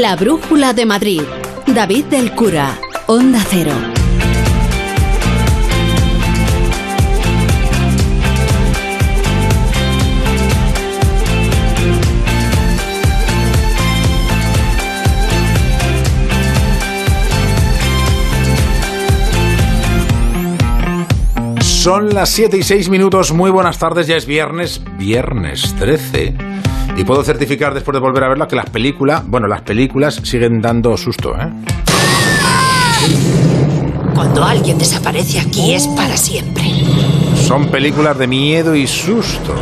La Brújula de Madrid. David del Cura. Onda Cero. Son las 7 y 6 minutos. Muy buenas tardes. Ya es viernes, viernes 13. Y puedo certificar después de volver a verla que las películas, bueno, las películas siguen dando susto, ¿eh? Cuando alguien desaparece aquí es para siempre. Son películas de miedo y susto.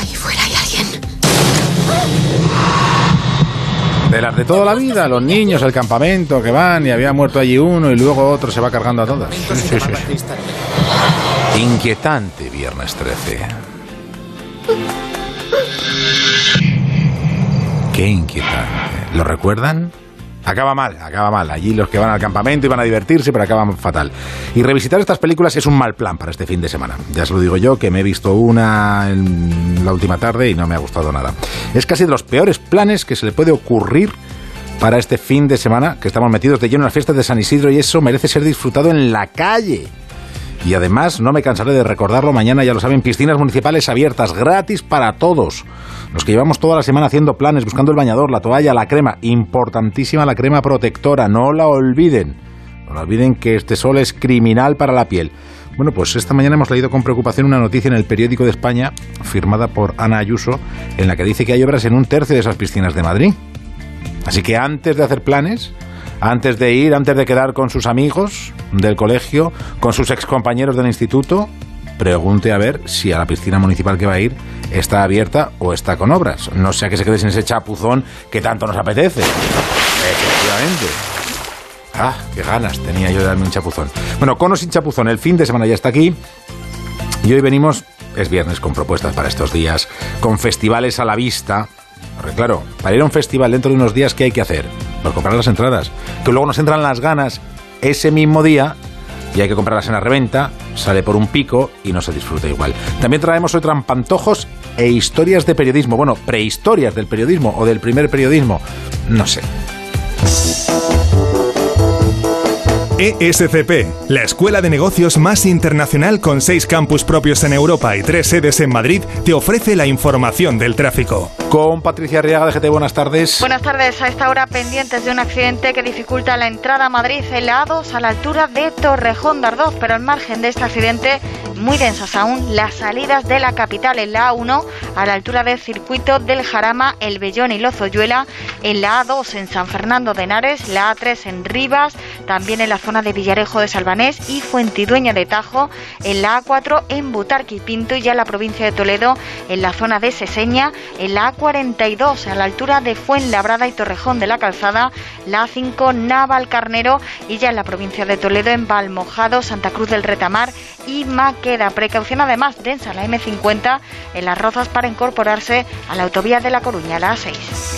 Ahí fuera hay alguien. De las de toda la vida, los niños, el campamento que van y había muerto allí uno y luego otro se va cargando a todas. Sí, sí, sí. Inquietante viernes 13. Qué inquietante. ¿Lo recuerdan? Acaba mal, acaba mal. Allí los que van al campamento iban a divertirse, pero acaban fatal. Y revisitar estas películas es un mal plan para este fin de semana. Ya se lo digo yo, que me he visto una en la última tarde y no me ha gustado nada. Es casi de los peores planes que se le puede ocurrir para este fin de semana, que estamos metidos de lleno en las fiestas de San Isidro y eso merece ser disfrutado en la calle. Y además, no me cansaré de recordarlo, mañana ya lo saben, piscinas municipales abiertas, gratis para todos. Los que llevamos toda la semana haciendo planes, buscando el bañador, la toalla, la crema. Importantísima la crema protectora, no la olviden. No la olviden que este sol es criminal para la piel. Bueno, pues esta mañana hemos leído con preocupación una noticia en el periódico de España, firmada por Ana Ayuso, en la que dice que hay obras en un tercio de esas piscinas de Madrid. Así que antes de hacer planes, antes de ir, antes de quedar con sus amigos del colegio, con sus excompañeros del instituto, pregunte a ver si a la piscina municipal que va a ir está abierta o está con obras. No sea que se quede sin ese chapuzón que tanto nos apetece. Efectivamente. Ah, qué ganas tenía yo de darme un chapuzón. Bueno, con o sin chapuzón, el fin de semana ya está aquí. Y hoy venimos, es viernes, con propuestas para estos días, con festivales a la vista. Porque claro, para ir a un festival dentro de unos días, ¿qué hay que hacer? Pues comprar las entradas. Que luego nos entran las ganas ese mismo día y hay que comprarlas en la reventa, sale por un pico y no se disfruta igual. También traemos hoy trampantojos e historias de periodismo. Bueno, prehistorias del periodismo o del primer periodismo. No sé. ESCP, la escuela de negocios más internacional con seis campus propios en Europa y tres sedes en Madrid, te ofrece la información del tráfico. Con Patricia Arriaga de GT, buenas tardes. Buenas tardes. A esta hora pendientes de un accidente que dificulta la entrada a Madrid en la A2 a la altura de Torrejón de Ardoz, pero al margen de este accidente, muy densas aún las salidas de la capital en la A1 a la altura del circuito del Jarama, El Bellón y Lozoyuela, en la A2 en San Fernando de Henares, la A3 en Rivas, también en la zona de Villarejo de Salvanés y Fuentidueña de Tajo, en la A4 en Butarque y Pinto y ya en la provincia de Toledo, en la zona de Seseña, en la A42 a la altura de Fuenlabrada y Torrejón de la Calzada, la A5 Naval Carnero y ya en la provincia de Toledo en Valmojado, Santa Cruz del Retamar y Maqueda. Precaución además densa la M50 en las Rozas para incorporarse a la autovía de La Coruña, la A6.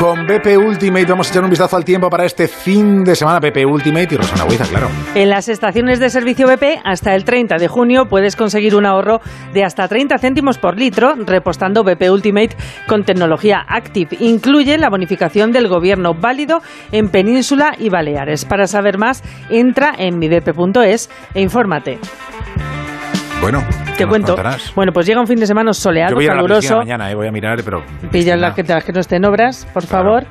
Con BP Ultimate vamos a echar un vistazo al tiempo para este fin de semana. BP Ultimate y Rosana Huiza, claro. En las estaciones de servicio BP, hasta el 30 de junio puedes conseguir un ahorro de hasta 30 céntimos por litro repostando BP Ultimate con tecnología Active. Incluye la bonificación del gobierno válido en Península y Baleares. Para saber más, entra en mibp.es e infórmate. Bueno, Te nos cuento. contarás? Bueno, pues llega un fin de semana Yo soleado, voy a ir a la caluroso. mañana, eh, voy a mirar, pero... Pilla las que, las que no estén obras, por favor.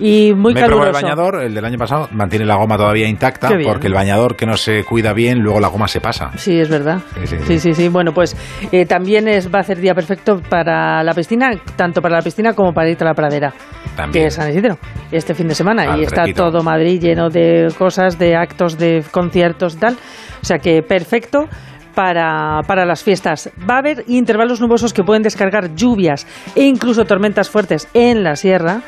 Y muy Me caluroso. el bañador, el del año pasado, mantiene la goma todavía intacta, porque el bañador que no se cuida bien, luego la goma se pasa. Sí, es verdad. Sí, sí, Sí, sí. sí, sí. Bueno, pues eh, también es, va a ser día perfecto para la piscina, tanto para la piscina como para irte a la pradera, También. que es San Isidro, este fin de semana. Al y está todo Madrid lleno de cosas, de actos, de conciertos y tal. O sea que perfecto. Para, para las fiestas. Va a haber intervalos nubosos que pueden descargar lluvias e incluso tormentas fuertes en la sierra.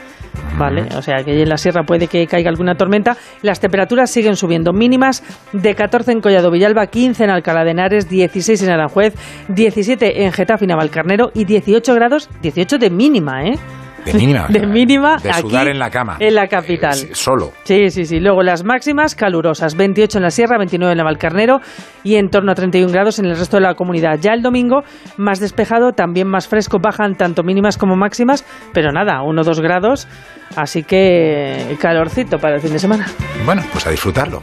¿vale? O sea que en la sierra puede que caiga alguna tormenta. Las temperaturas siguen subiendo, mínimas de 14 en Collado Villalba, 15 en Alcalá de Henares, 16 en Aranjuez, 17 en Getafe y Navalcarnero y 18 grados, 18 de mínima, ¿eh? De mínima. De mínima De aquí, sudar en la cama. En la capital. Sí, Solo. Sí, sí, sí. Luego las máximas calurosas, 28 en la Sierra, 29 en Navalcarnero y en torno a 31 grados en el resto de la comunidad. Ya el domingo, más despejado, también más fresco, bajan tanto mínimas como máximas, pero nada, 1 o 2 grados, así que calorcito para el fin de semana. Bueno, pues a disfrutarlo.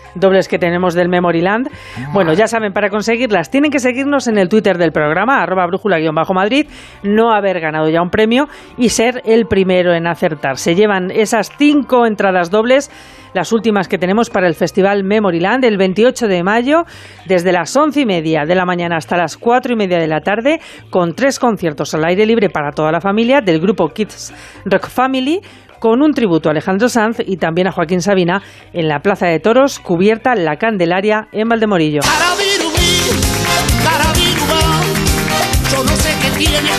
dobles que tenemos del Memoryland. Bueno, ya saben, para conseguirlas tienen que seguirnos en el Twitter del programa, arroba brújula-madrid, no haber ganado ya un premio y ser el primero en acertar. Se llevan esas cinco entradas dobles las últimas que tenemos para el Festival Memoryland el 28 de mayo, desde las once y media de la mañana hasta las cuatro y media de la tarde, con tres conciertos al aire libre para toda la familia del grupo Kids Rock Family con un tributo a Alejandro Sanz y también a Joaquín Sabina en la Plaza de Toros, cubierta La Candelaria en Valdemorillo.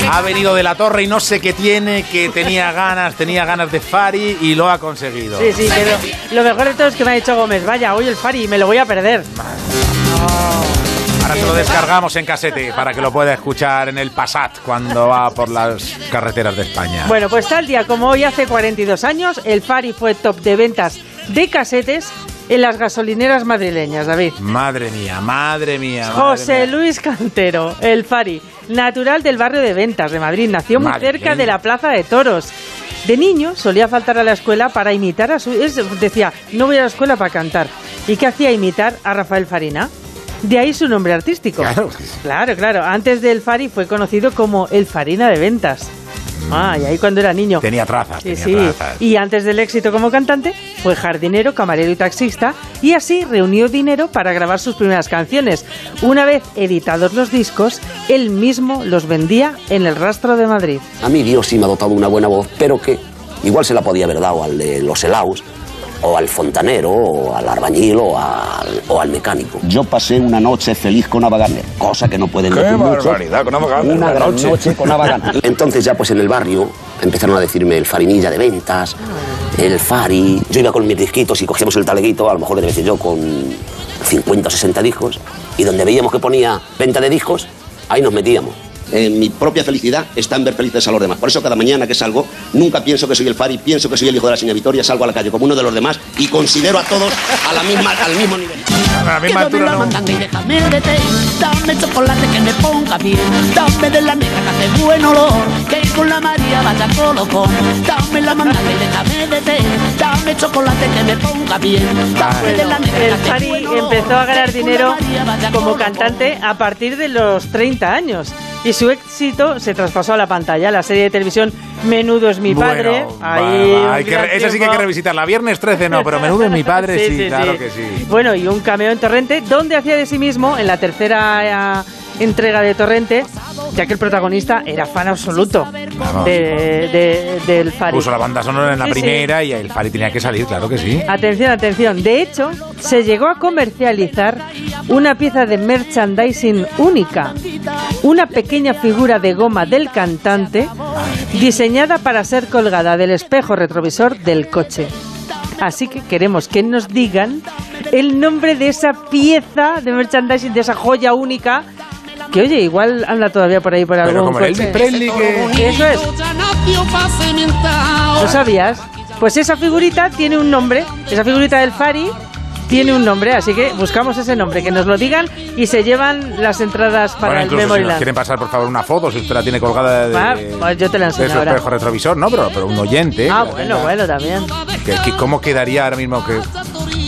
Ha venido de la torre y no sé qué tiene, que tenía ganas, tenía ganas de Fari y lo ha conseguido. Sí, sí, pero lo mejor de todo es que me ha dicho Gómez, vaya, hoy el Fari, me lo voy a perder. Ahora se lo descargamos en casete para que lo pueda escuchar en el Passat cuando va por las carreteras de España. Bueno, pues tal día como hoy, hace 42 años, el Fari fue top de ventas de casetes en las gasolineras madrileñas, David. Madre mía, madre mía. madre José mía. Luis Cantero, el Fari, natural del barrio de Ventas de Madrid, nació muy Madre cerca mía. de la Plaza de Toros. De niño solía faltar a la escuela para imitar a su... es- decía, no voy a la escuela para cantar. ¿Y qué hacía imitar a Rafael Farina? De ahí su nombre artístico. Claro. Claro, claro. Antes del Fari fue conocido como el Farina de Ventas. Ah, y ahí cuando era niño. Tenía trazas, Sí, tenía sí. trazas. Y antes del éxito como cantante, fue jardinero, camarero y taxista, y así reunió dinero para grabar sus primeras canciones. Una vez editados los discos, él mismo los vendía en el Rastro de Madrid. A mí Dios sí me ha dotado una buena voz, pero que igual se la podía haber dado al de los helados, o al fontanero, o al albañil, o al, o al mecánico. Yo pasé una noche feliz con Ava Gardner, cosa que no pueden ¡Qué decir barbaridad con Ava Gardner, Una la gran noche. noche. con Ava Gardner. Entonces ya pues en el barrio empezaron a decirme el farinilla de ventas, el fari. Yo iba con mis disquitos y cogíamos el taleguito, a lo mejor debe ser yo con 50 o 60 discos, y donde veíamos que ponía venta de discos, ahí nos metíamos. En mi propia felicidad está en ver felices a los demás. Por eso cada mañana que salgo, nunca pienso que soy el Fari, pienso que soy el hijo de la señora Victoria, salgo a la calle como uno de los demás y considero a todos a la misma, al mismo nivel. A la misma altura no. y déjame de té, dame chocolate que me ponga bien, dame de la negra que hace buen olor, que con la María vaya colocón, dame la mandanga y déjame de té, dame chocolate que me ponga bien, dame de la negra que El Fari empezó a ganar dinero como cantante a partir de los 30 años. Y su éxito se traspasó a la pantalla. La serie de televisión Menudo es mi padre. Bueno, Ahí va, va, un hay que esa sí que hay que revisitarla. Viernes 13 no, pero menudo es mi padre, sí, claro que sí. Bueno, y un cameo en Torrente, donde hacía de sí mismo en la tercera eh, entrega de Torrente, ya que el protagonista era fan absoluto Vamos. de, de- del Fari. Puso la banda sonora en la Sí, sí. primera y el Fari tenía que salir, claro que sí. Atención, atención. De hecho, se llegó a comercializar una pieza de merchandising única. Una pequeña figura de goma del cantante diseñada para ser colgada del espejo retrovisor del coche. Así que queremos que nos digan el nombre de esa pieza de merchandising, de esa joya única. Que oye, igual anda todavía por ahí por Pero algún como coche. Presley que... Eso es. ¿Lo sabías? Pues esa figurita tiene un nombre. Esa figurita del Fari tiene un nombre, así que buscamos ese nombre, que nos lo digan y se llevan las entradas para Bueno, el incluso si nos Memoryland. quieren pasar, por favor, una foto, si usted la tiene colgada de, Ah, pues yo te la de enseño su ahora. espejo retrovisor, no, pero, pero un oyente. Ah, bueno, tenga- bueno, también. que- que ¿Cómo quedaría ahora mismo que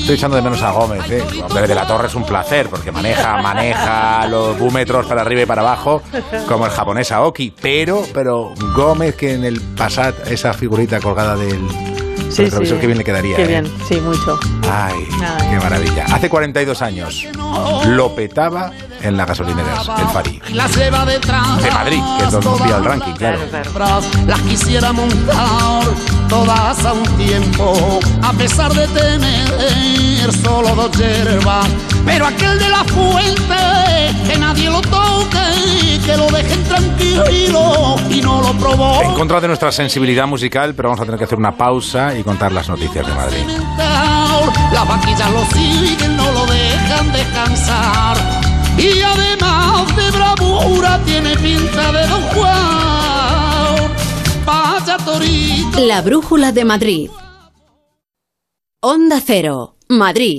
Estoy echando de menos a Gómez, ¿eh? Hombre, de la Torre es un placer, porque maneja, maneja los búmetros para arriba y para abajo, como el japonés Aoki. Pero, pero Gómez, que en el Passat, esa figurita colgada del Sí, sí. qué bien le quedaría. Qué ¿eh? bien, sí, mucho. Ay, Ay. qué maravilla. Hace 42 años lo petaba en las gasolineras, el Fari. De Madrid, que es donde nos pilla el ranking, claro. Las quisiera montar todas a un tiempo, a pesar de tener solo dos hierbas. Pero aquel de la fuente, que nadie lo toque, que lo dejen tranquilo y no lo En contra de nuestra sensibilidad musical, pero vamos a tener que hacer una pausa y contar las noticias de Madrid. Las vaquillas lo siguen, no lo dejan descansar. Y además de bravura tiene pinta de Don Juan. Vaya torito. La Brújula de Madrid. Onda Cero, Madrid.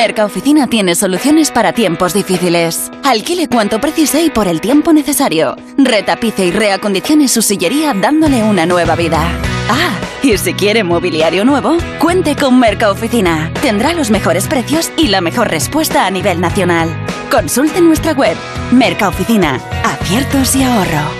Mercaoficina tiene soluciones para tiempos difíciles. Alquile cuanto precise y por el tiempo necesario. Retapice y reacondicione su sillería dándole una nueva vida. Ah, y si quiere mobiliario nuevo, cuente con Mercaoficina. Tendrá los mejores precios y la mejor respuesta a nivel nacional. Consulte nuestra web. Mercaoficina. Aciertos y ahorro.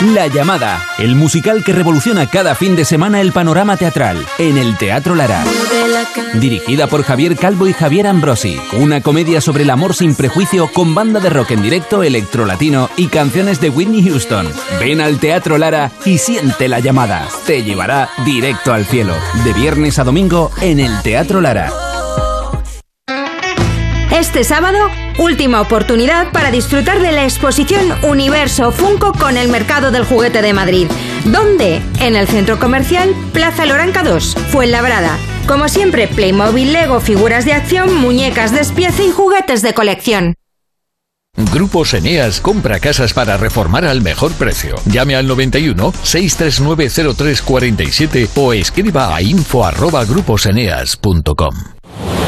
La llamada, el musical que revoluciona cada fin de semana el panorama teatral en el Teatro Lara. Dirigida por Javier Calvo y Javier Ambrosi, una comedia sobre el amor sin prejuicio con banda de rock en directo, electrolatino y canciones de Whitney Houston. Ven al Teatro Lara y siente la llamada. Te llevará directo al cielo. De viernes a domingo en el Teatro Lara. Este sábado, última oportunidad para disfrutar de la exposición Universo Funko con el Mercado del Juguete de Madrid. ¿Dónde? En el Centro Comercial Plaza Loranca 2, Fuenlabrada. Como siempre, Playmobil, Lego, figuras de acción, muñecas de despiece y juguetes de colección. Grupos Eneas compra casas para reformar al mejor precio. Llame al 91 639 0347 o escriba a info arroba gruposeneas.com.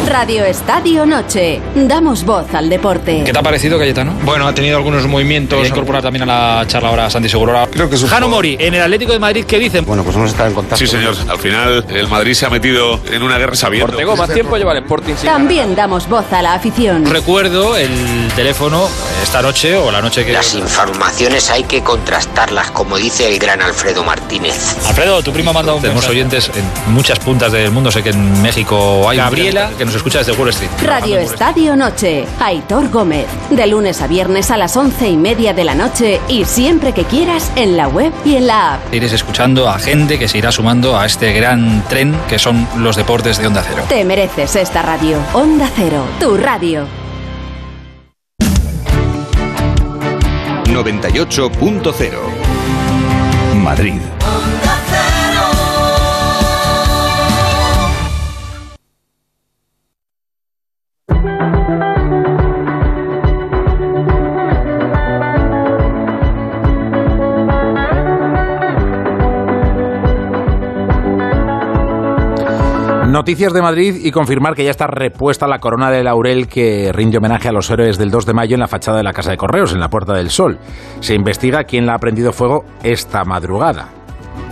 Radio Estadio Noche. Damos voz al deporte. ¿Qué te ha parecido, Cayetano? Bueno, ha tenido algunos movimientos. A incorporar también a la charla ahora a Santi Segurola. Creo que es Jano Mori, en el Atlético de Madrid, ¿qué dicen? Bueno, pues vamos a estar en contacto. Sí, señor. Al final, el Madrid se ha metido en una guerra sabiendo. Ortego, más tiempo lleva el Sporting. sin También damos voz a la afición. Recuerdo el teléfono esta noche o la noche que... Las informaciones hay que contrastarlas, como dice el gran Alfredo Martínez. Alfredo, tu primo ha mandado un Tenemos oyentes en muchas puntas del mundo. Sé que en México hay Gabriela, que nos escucha desde Wall Street. Radio Estadio Noche. Aitor Gómez. De lunes a viernes a las once y media de la noche y siempre que quieras en la web y en la app. Iréis escuchando a gente que se irá sumando a este gran tren que son los deportes de Onda Cero. Te mereces esta radio. Onda Cero, tu radio. 98.0 Madrid. Noticias de Madrid y confirmar que ya está repuesta la corona de laurel que rinde homenaje a los héroes del 2 de mayo en la fachada de la Casa de Correos, en la Puerta del Sol. Se investiga quién la ha prendido fuego esta madrugada,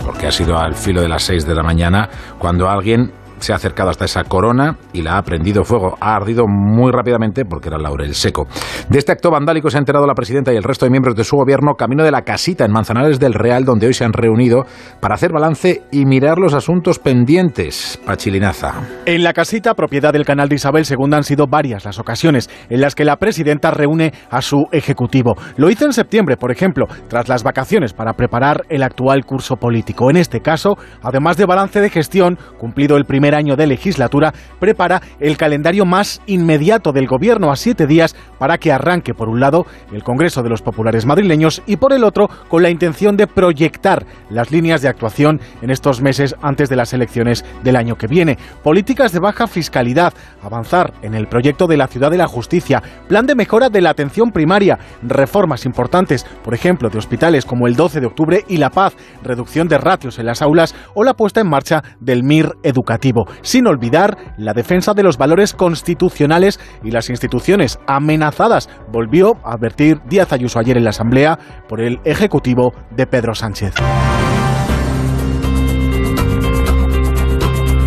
porque ha sido al filo de las 6 de la mañana cuando alguien se ha acercado hasta esa corona y la ha prendido fuego. Ha ardido muy rápidamente porque era laurel seco. De este acto vandálico se ha enterado la presidenta y el resto de miembros de su gobierno camino de la casita en Manzanares del Real, donde hoy se han reunido para hacer balance y mirar los asuntos pendientes. Pachilinaza. En la casita, propiedad del canal de Isabel II, han sido varias las ocasiones en las que la presidenta reúne a su ejecutivo. Lo hizo en septiembre, por ejemplo, tras las vacaciones para preparar el actual curso político. En este caso, además de balance de gestión, cumplido el primer año de legislatura, prepara el calendario más inmediato del gobierno a siete días para que arranque, por un lado, el Congreso de los Populares madrileños y por el otro, con la intención de proyectar las líneas de actuación en estos meses antes de las elecciones del año que viene. Políticas de baja fiscalidad, avanzar en el proyecto de la Ciudad de la Justicia, plan de mejora de la atención primaria, reformas importantes, por ejemplo, de hospitales como el 12 de octubre y La Paz, reducción de ratios en las aulas o la puesta en marcha del MIR educativo, sin olvidar la defensa de los valores constitucionales y las instituciones amenazadas, volvió a advertir Díaz Ayuso ayer en la Asamblea por el Ejecutivo de Pedro Sánchez.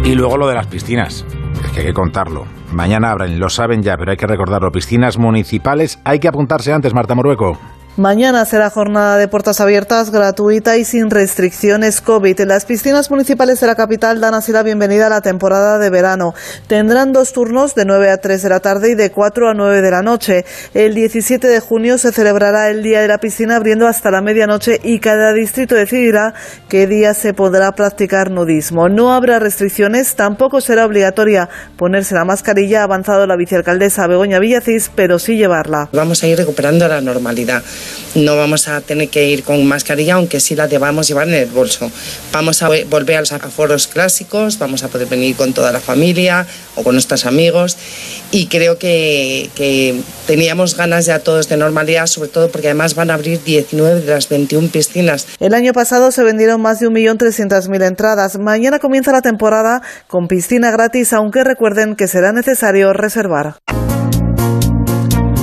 Y luego lo de las piscinas, es que hay que contarlo. Mañana abren, lo saben ya, pero hay que recordarlo. Piscinas municipales, hay que apuntarse antes, Marta Morueco. Mañana será jornada de puertas abiertas, gratuita y sin restricciones COVID. Las piscinas municipales de la capital dan así la bienvenida a la temporada de verano. Tendrán dos turnos de 9 a 3 de la tarde y de 4 a 9 de la noche. El 17 de junio se celebrará el Día de la Piscina abriendo hasta la medianoche y cada distrito decidirá qué día se podrá practicar nudismo. No habrá restricciones, tampoco será obligatoria ponerse la mascarilla, ha avanzado la vicealcaldesa Begoña Villacís, pero sí llevarla. Vamos a ir recuperando la normalidad no vamos a tener que ir con mascarilla, aunque sí la debamos llevar en el bolso. Vamos a volver a los aforos clásicos, vamos a poder venir con toda la familia o con nuestros amigos y creo que, que teníamos ganas ya todos de normalidad, sobre todo porque además van a abrir 19 de las 21 piscinas. El año pasado se vendieron más de 1.300.000 entradas. Mañana comienza la temporada con piscina gratis, aunque recuerden que será necesario reservar.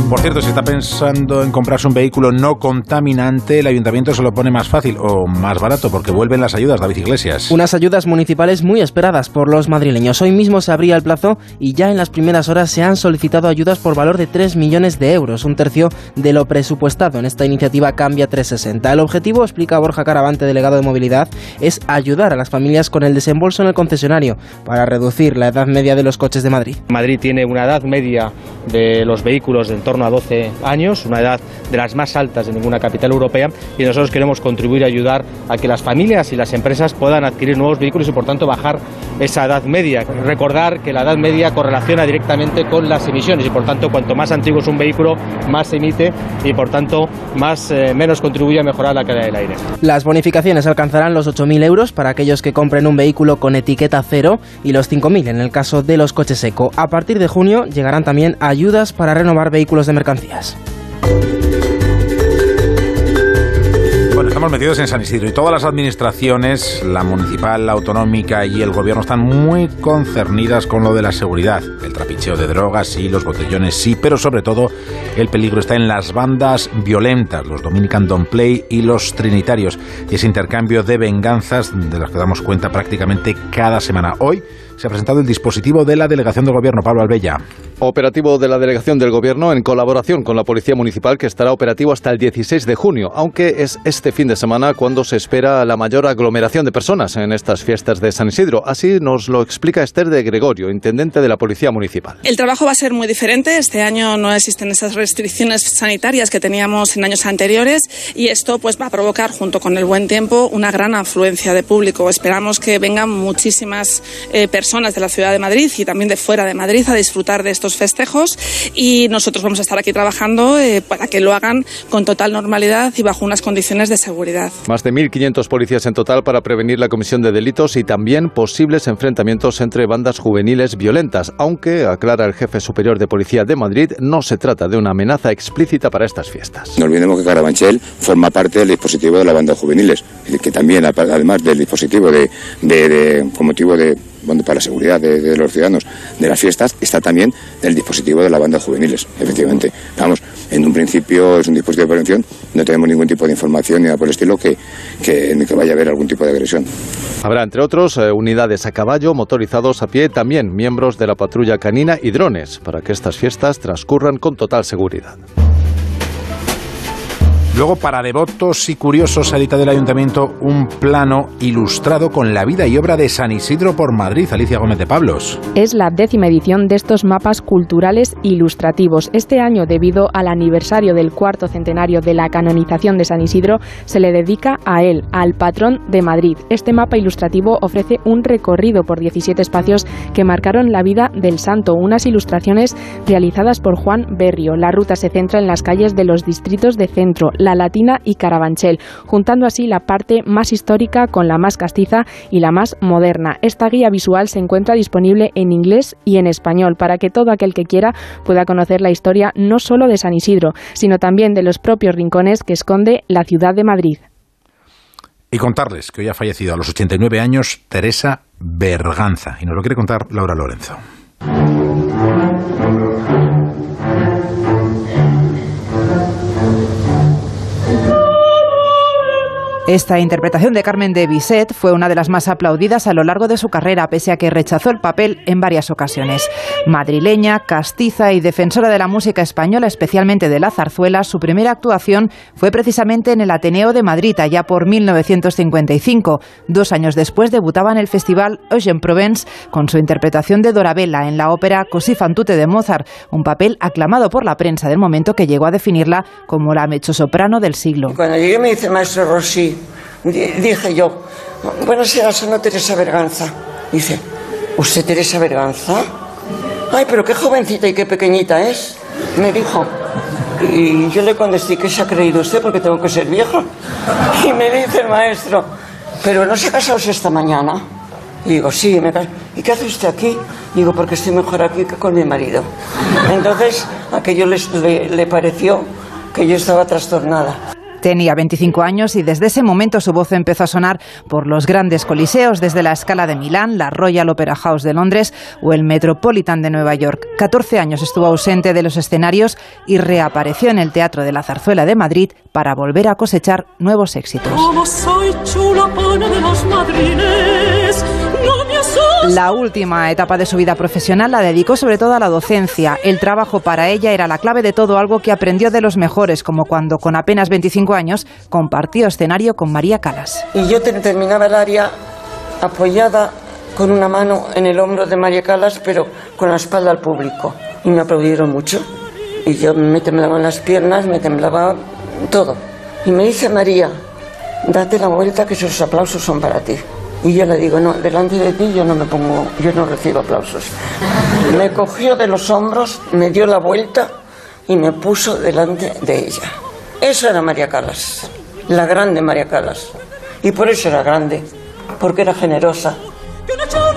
Por cierto, si está pensando en comprarse un vehículo no contaminante, el ayuntamiento se lo pone más fácil o más barato porque vuelven las ayudas, David Iglesias. Unas ayudas municipales muy esperadas por los madrileños. Hoy mismo se abría el plazo y ya en las primeras horas se han solicitado ayudas por valor de 3 millones de euros, un tercio de lo presupuestado en esta iniciativa Cambia 360. El objetivo, explica Borja Caravante, delegado de movilidad, es ayudar a las familias con el desembolso en el concesionario para reducir la edad media de los coches de Madrid. Madrid tiene una edad media de los vehículos de en a 12 años, una edad de las más altas de ninguna capital europea, y nosotros queremos contribuir a ayudar a que las familias y las empresas puedan adquirir nuevos vehículos y por tanto bajar esa edad media. Recordar que la edad media correlaciona directamente con las emisiones y por tanto cuanto más antiguo es un vehículo, más emite y por tanto más eh, menos contribuye a mejorar la calidad del aire. Las bonificaciones alcanzarán los 8.000 euros para aquellos que compren un vehículo con etiqueta cero y los 5.000 en el caso de los coches eco. A partir de junio llegarán también ayudas para renovar vehículos de mercancías. Bueno, estamos metidos en San Isidro y todas las administraciones, la municipal, la autonómica y el gobierno están muy concernidas con lo de la seguridad. El trapicheo de drogas, sí, los botellones, sí, pero sobre todo el peligro está en las bandas violentas, los Dominican Don't Play y los Trinitarios, y ese intercambio de venganzas de las que damos cuenta prácticamente cada semana. Hoy se ha presentado el dispositivo de la delegación del gobierno, Pablo Albella. Operativo de la delegación del gobierno en colaboración con la Policía Municipal que estará operativo hasta el 16 de junio, aunque es este fin de semana cuando se espera la mayor aglomeración de personas en estas fiestas de San Isidro. Así nos lo explica Esther de Gregorio, intendente de la Policía Municipal. El trabajo va a ser muy diferente. Este año no existen esas restricciones sanitarias que teníamos en años anteriores y esto pues va a provocar junto con el buen tiempo una gran afluencia de público. Esperamos que vengan muchísimas eh, personas de la ciudad de Madrid y también de fuera de Madrid a disfrutar de estos festejos y nosotros vamos a estar aquí trabajando eh, para que lo hagan con total normalidad y bajo unas condiciones de seguridad. Más de 1.500 policías en total para prevenir la comisión de delitos y también posibles enfrentamientos entre bandas juveniles violentas, aunque, aclara el jefe superior de policía de Madrid, no se trata de una amenaza explícita para estas fiestas. No olvidemos que Carabanchel forma parte del dispositivo de la banda juveniles, que también, además del dispositivo de, de, de con motivo de para la seguridad de, los ciudadanos de las fiestas, está también el dispositivo de la banda juveniles, efectivamente. Vamos, en un principio es un dispositivo de prevención, no tenemos ningún tipo de información ni nada por el estilo que, que, que vaya a haber algún tipo de agresión. Habrá, entre otros, eh, unidades a caballo, motorizados a pie, también miembros de la patrulla canina y drones, para que estas fiestas transcurran con total seguridad. Luego, para devotos y curiosos, ha editado el Ayuntamiento un plano ilustrado con la vida y obra de San Isidro por Madrid. Alicia Gómez de Pablos. Es la décima edición de estos mapas culturales ilustrativos. Este año, debido al aniversario del cuarto centenario de la canonización de San Isidro, se le dedica a él, al patrón de Madrid. Este mapa ilustrativo ofrece un recorrido por 17 espacios que marcaron la vida del santo, unas ilustraciones realizadas por Juan Berrio. La ruta se centra en las calles de los distritos de centro, la Latina y Carabanchel, juntando así la parte más histórica con la más castiza y la más moderna. Esta guía visual se encuentra disponible en inglés y en español para que todo aquel que quiera pueda conocer la historia no solo de San Isidro, sino también de los propios rincones que esconde la ciudad de Madrid. Y contarles que hoy ha fallecido a los 89 años Teresa Berganza. Y nos lo quiere contar Laura Lorenzo. Esta interpretación de Carmen de Bizet fue una de las más aplaudidas a lo largo de su carrera, pese a que rechazó el papel en varias ocasiones. Madrileña, castiza y defensora de la música española, especialmente de la zarzuela, su primera actuación fue precisamente en el Ateneo de Madrid, allá por 1955. Dos años después debutaba en el festival Eugene Provence con su interpretación de Dorabella en la ópera Così fan tutte de Mozart, un papel aclamado por la prensa del momento que llegó a definirla como la mezzosoprano del siglo. Cuando llegué me dice maestro Rossi, dije yo, bueno, será no Teresa Berganza. Dice, ¿usted Teresa Berganza? Ay, pero qué jovencita y qué pequeñita es, me dijo. Y yo le contesté, ¿qué se ha creído usted? Porque tengo que ser vieja. Y me dice el maestro, ¿pero no se ha casado esta mañana? Y digo, sí, me ¿Y qué hace usted aquí? Digo, porque estoy mejor aquí que con mi marido. Entonces, aquello le, le pareció que yo estaba trastornada. Tenía 25 años y desde ese momento su voz empezó a sonar por los grandes coliseos, desde la Escala de Milán, la Royal Opera House de Londres o el Metropolitan de Nueva York. 14 años estuvo ausente de los escenarios y reapareció en el Teatro de la Zarzuela de Madrid para volver a cosechar nuevos éxitos. La última etapa de su vida profesional la dedicó sobre todo a la docencia. El trabajo para ella era la clave de todo algo que aprendió de los mejores, como cuando con apenas 25 años compartió escenario con María Calas. Y yo terminaba el área apoyada con una mano en el hombro de María Calas, pero con la espalda al público. Y me aplaudieron mucho. Y yo me temblaban las piernas, me temblaba todo. Y me dice María, date la vuelta que esos aplausos son para ti. Y yo le digo, no, delante de ti yo no me pongo, yo no recibo aplausos. Me cogió de los hombros, me dio la vuelta y me puso delante de ella. Eso era María Calas, la grande María Calas. Y por eso era grande, porque era generosa.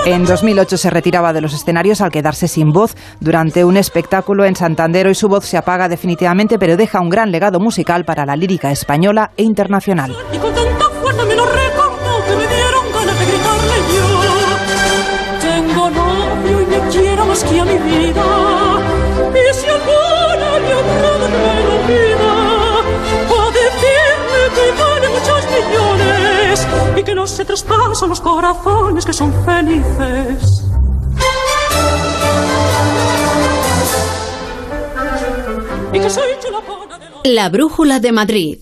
En 2008 se retiraba de los escenarios al quedarse sin voz durante un espectáculo en Santander. y su voz se apaga definitivamente, pero deja un gran legado musical para la lírica española e internacional. que a mi vida. Y si que no se traspasan los corazones que son felices. La brújula de Madrid.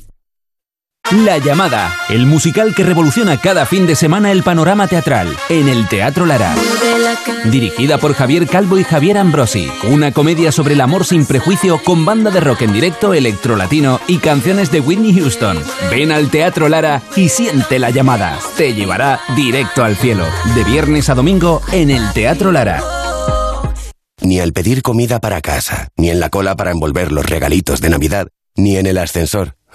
La llamada, el musical que revoluciona cada fin de semana el panorama teatral en el Teatro Lara. Dirigida por Javier Calvo y Javier Ambrosi, una comedia sobre el amor sin prejuicio con banda de rock en directo, electrolatino y canciones de Whitney Houston. Ven al Teatro Lara y siente la llamada. Te llevará directo al cielo. De viernes a domingo en el Teatro Lara. Ni al pedir comida para casa, ni en la cola para envolver los regalitos de Navidad, ni en el ascensor.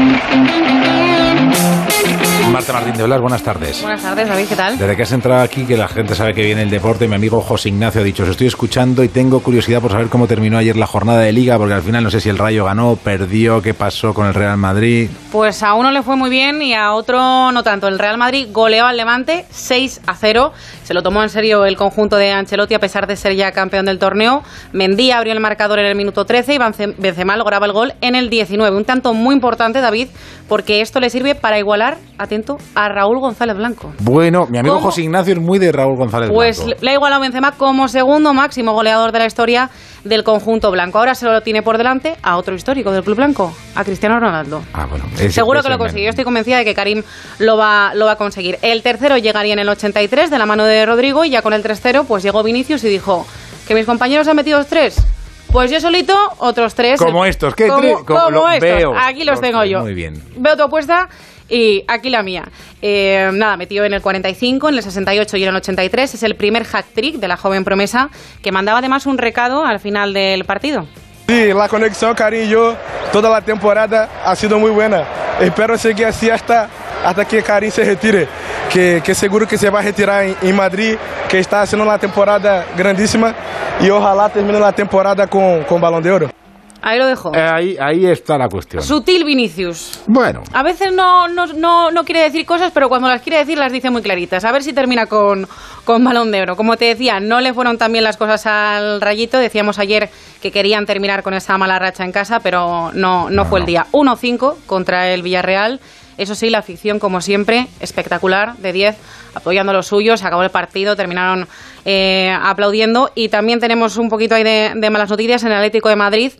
Thank you. Marta Martín de Blas, buenas tardes. Buenas tardes, David, ¿qué tal? Desde que has entrado aquí, que la gente sabe que viene el deporte, mi amigo José Ignacio ha dicho, os estoy escuchando y tengo curiosidad por saber cómo terminó ayer la jornada de liga, porque al final no sé si el Rayo ganó, perdió, qué pasó con el Real Madrid. Pues a uno le fue muy bien y a otro no tanto. El Real Madrid goleó al Levante 6 a 0. Se lo tomó en serio el conjunto de Ancelotti a pesar de ser ya campeón del torneo. Mendía abrió el marcador en el minuto 13 y Benzema lograba el gol en el 19. Un tanto muy importante, David, porque esto le sirve para igualar, a Raúl González Blanco. Bueno, mi amigo José Ignacio es muy de Raúl González pues Blanco. Pues le ha igualado Benzema como segundo máximo goleador de la historia del conjunto blanco. Ahora se lo tiene por delante a otro histórico del club blanco, a Cristiano Ronaldo. Ah, bueno. Seguro que lo consiguió. Estoy convencida de que Karim lo va, lo va a conseguir. El tercero llegaría en el 83 de la mano de Rodrigo y ya con el 3-0 pues llegó Vinicius y dijo que mis compañeros han metido tres. Pues yo solito, otros tres. Como estos, ¿qué? Como, como como estos. Veo. Aquí los tengo yo. Muy bien. Veo tu apuesta y aquí la mía. Eh, nada, metió en el 45, en el 68 y en el 83. Es el primer hat-trick de la joven promesa que mandaba además un recado al final del partido. Sí, la conexión, Karim y yo, toda la temporada ha sido muy buena. Espero seguir así hasta, hasta que Karim se retire, que, que seguro que se va a retirar en, en Madrid, que está haciendo una temporada grandísima y ojalá termine la temporada con, con Balón de Oro. Ahí lo dejo. Eh, ahí, ahí está la cuestión. Sutil Vinicius. Bueno. A veces no, no, no, no, quiere decir cosas, pero cuando las quiere decir las dice muy claritas. A ver si termina con, con balón de oro. Como te decía, no le fueron tan bien las cosas al rayito. Decíamos ayer que querían terminar con esa mala racha en casa, pero no, no, no fue el día. 1-5 contra el Villarreal. Eso sí, la ficción, como siempre, espectacular, de 10, apoyando a los suyos. Acabó el partido, terminaron eh, aplaudiendo. Y también tenemos un poquito ahí de, de malas noticias en el Atlético de Madrid.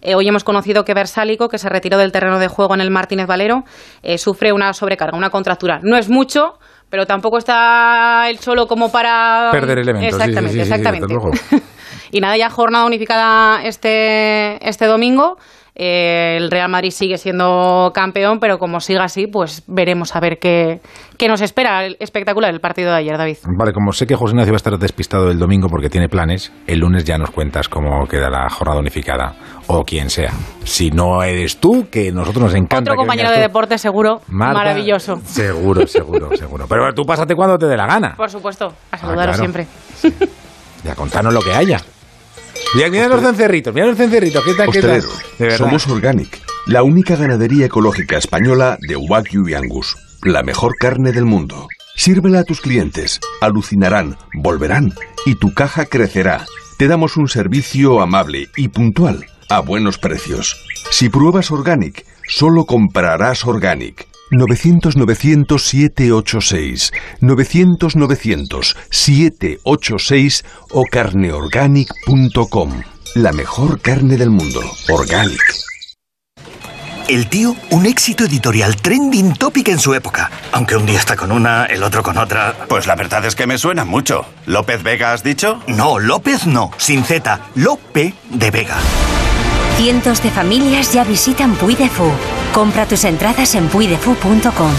Eh, hoy hemos conocido que Versálico, que se retiró del terreno de juego en el Martínez Valero, eh, sufre una sobrecarga, una contractura. No es mucho, pero tampoco está él solo como para... Perder elementos. Exactamente, sí, sí, sí, exactamente. Y nada, ya jornada unificada este, este domingo. Eh, el Real Madrid sigue siendo campeón, pero como siga así, pues veremos a ver qué, qué nos espera. Espectacular el partido de ayer, David. Vale, como sé que José Ignacio va a estar despistado el domingo porque tiene planes, el lunes ya nos cuentas cómo queda la jornada unificada o quien sea. Si no eres tú, que nosotros nos encanta. Otro compañero de deporte seguro, Marta, maravilloso. Seguro, seguro, seguro. Pero tú pásate cuando te dé la gana. Por supuesto, a saludaros ah, claro. siempre. Sí. Ya contanos lo que haya. Mira, mira los cencerritos, mira los cencerritos. ¿Qué tal, qué tal? Somos Organic, la única ganadería ecológica española de Wagyu y Angus. La mejor carne del mundo. Sírvela a tus clientes. Alucinarán, volverán y tu caja crecerá. Te damos un servicio amable y puntual, a buenos precios. Si pruebas Organic, solo comprarás Organic. 900-900-786, 900-900-786 o carneorganic.com. La mejor carne del mundo. Organic. El tío, un éxito editorial trending topic en su época. Aunque un día está con una, el otro con otra. Pues la verdad es que me suena mucho. ¿López Vega has dicho? No, López no. Sin Z. Lope de Vega. Cientos de familias ya visitan Puy de Fou. Compra tus entradas en puidefu.com.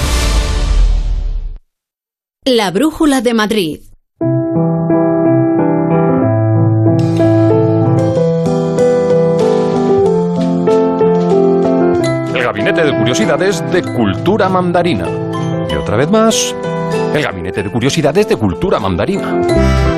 La Brújula de Madrid. El gabinete de curiosidades de cultura mandarina. Y otra vez más, el gabinete de curiosidades de cultura mandarina.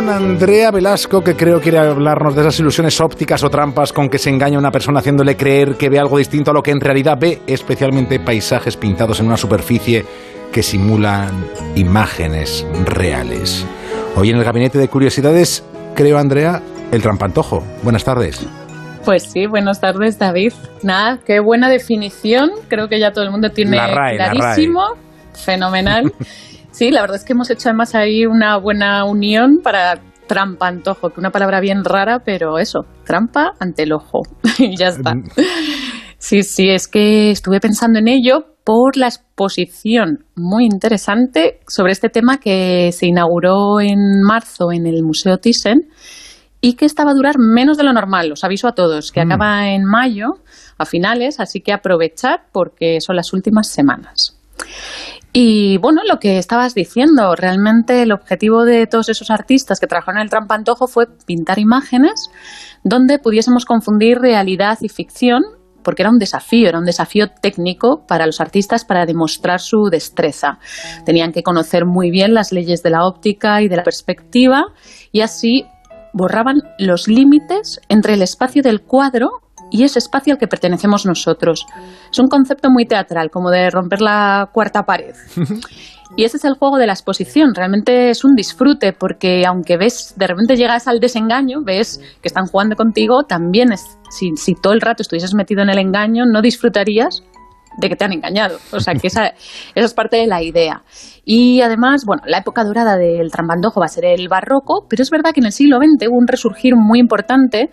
Con Andrea Velasco, que creo quiere hablarnos de esas ilusiones ópticas o trampas con que se engaña a una persona haciéndole creer que ve algo distinto a lo que en realidad ve, especialmente paisajes pintados en una superficie que simulan imágenes reales. Hoy en el Gabinete de Curiosidades, creo, Andrea, el trampantojo. Buenas tardes. Pues sí, buenas tardes, David. Nada, qué buena definición. Creo que ya todo el mundo tiene la RAE, clarísimo. La RAE. Fenomenal. Sí, la verdad es que hemos hecho además ahí una buena unión para trampa antojo, que una palabra bien rara, pero eso, trampa ante el ojo. y ya está. Sí, sí, es que estuve pensando en ello por la exposición muy interesante sobre este tema que se inauguró en marzo en el Museo Thyssen y que estaba a durar menos de lo normal. Os aviso a todos que mm. acaba en mayo, a finales, así que aprovechar porque son las últimas semanas. Y bueno, lo que estabas diciendo, realmente el objetivo de todos esos artistas que trabajaron en el trampantojo fue pintar imágenes donde pudiésemos confundir realidad y ficción porque era un desafío, era un desafío técnico para los artistas para demostrar su destreza. Tenían que conocer muy bien las leyes de la óptica y de la perspectiva y así borraban los límites entre el espacio del cuadro y ese espacio al que pertenecemos nosotros. Es un concepto muy teatral, como de romper la cuarta pared. Y ese es el juego de la exposición. Realmente es un disfrute porque aunque ves, de repente llegas al desengaño, ves que están jugando contigo, también es, si, si todo el rato estuvieses metido en el engaño, no disfrutarías de que te han engañado. O sea, que esa, es parte de la idea. Y además, bueno, la época dorada del trambandojo va a ser el barroco, pero es verdad que en el siglo XX hubo un resurgir muy importante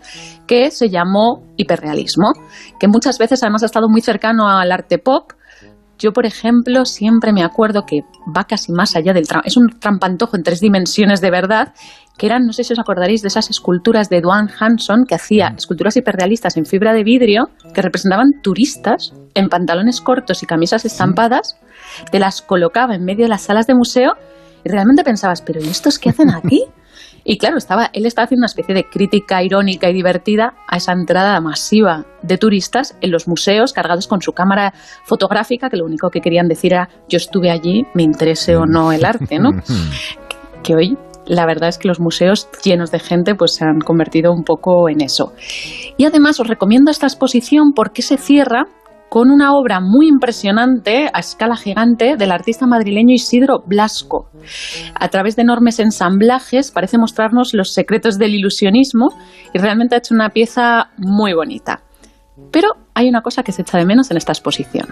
que se llamó hiperrealismo, que muchas veces además ha estado muy cercano al arte pop, yo, por ejemplo, siempre me acuerdo que va casi más allá del es un trampantojo en tres dimensiones de verdad, que eran, no sé si os acordaréis de esas esculturas de Duane Hanson que hacía mm. esculturas hiperrealistas en fibra de vidrio que representaban turistas en pantalones cortos y camisas estampadas, te las colocaba en medio de las salas de museo y realmente pensabas, pero ¿y estos qué hacen aquí? Y claro, estaba, él estaba haciendo una especie de crítica irónica y divertida a esa entrada masiva de turistas en los museos cargados con su cámara fotográfica, que lo único que querían decir era yo estuve allí, me interese o no el arte, ¿no? que hoy la verdad es que los museos llenos de gente pues se han convertido un poco en eso. Y además os recomiendo esta exposición porque se cierra con una obra muy impresionante a escala gigante del artista madrileño Isidro Blasco. A través de enormes ensamblajes parece mostrarnos los secretos del ilusionismo y realmente ha hecho una pieza muy bonita. Pero hay una cosa que se echa de menos en esta exposición.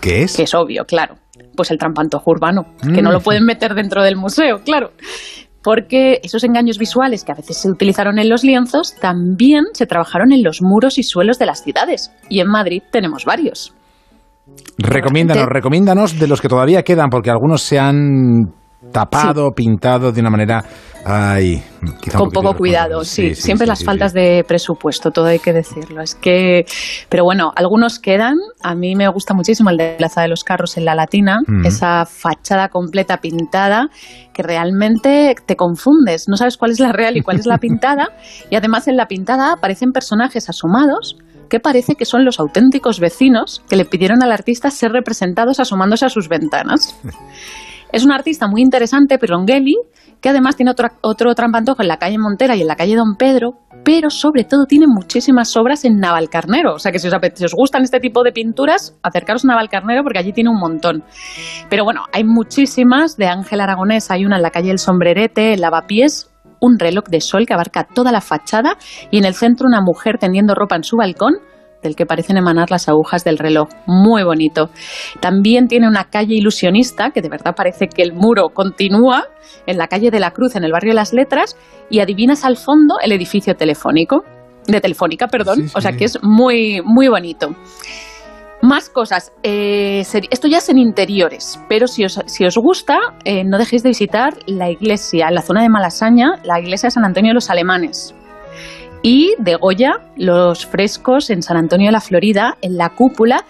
¿Qué es? Que es obvio, claro. Pues el trampantojo urbano, que no lo mm. pueden meter dentro del museo, claro porque esos engaños visuales que a veces se utilizaron en los lienzos también se trabajaron en los muros y suelos de las ciudades. Y en Madrid tenemos varios. Recomiéndanos, recomiéndanos de los que todavía quedan, porque algunos se han tapado, pintado de una manera Ay, con poco cuidado, sí. Siempre las faltas de presupuesto, todo hay que decirlo. Es que, pero bueno, algunos quedan. A mí me gusta muchísimo el de Plaza de los Carros en la Latina, esa fachada completa pintada que realmente te confundes. No sabes cuál es la real y cuál es la pintada. y además en la pintada aparecen personajes asomados que parece que son los auténticos vecinos que le pidieron al artista ser representados asomándose a sus ventanas. Es un artista muy interesante, Pirongeli, que además tiene otro, otro trampantojo en la calle Montera y en la calle Don Pedro, pero sobre todo tiene muchísimas obras en Navalcarnero. O sea que si os, gustan este tipo de pinturas, acercaros a Navalcarnero porque allí tiene un montón. Pero bueno, hay muchísimas de Ángel Aragonés, hay una en la calle El Sombrerete, el Lavapiés, un reloj de sol que abarca toda la fachada y en el centro una mujer tendiendo ropa en su balcón del que parecen emanar las agujas del reloj. Muy bonito. También tiene una calle ilusionista, que de verdad parece que el muro continúa, en la calle de la Cruz, en el barrio de las Letras, y adivinas al fondo el edificio telefónico, de Telefónica, perdón. O sea que es muy, muy bonito. Más cosas. Eh, esto ya es en interiores, pero si os, si os gusta, eh, no dejéis de visitar la iglesia, en la zona de Malasaña, la iglesia de San Antonio de los Alemanes y de Goya los frescos en San Antonio de la Florida, en la cúpula,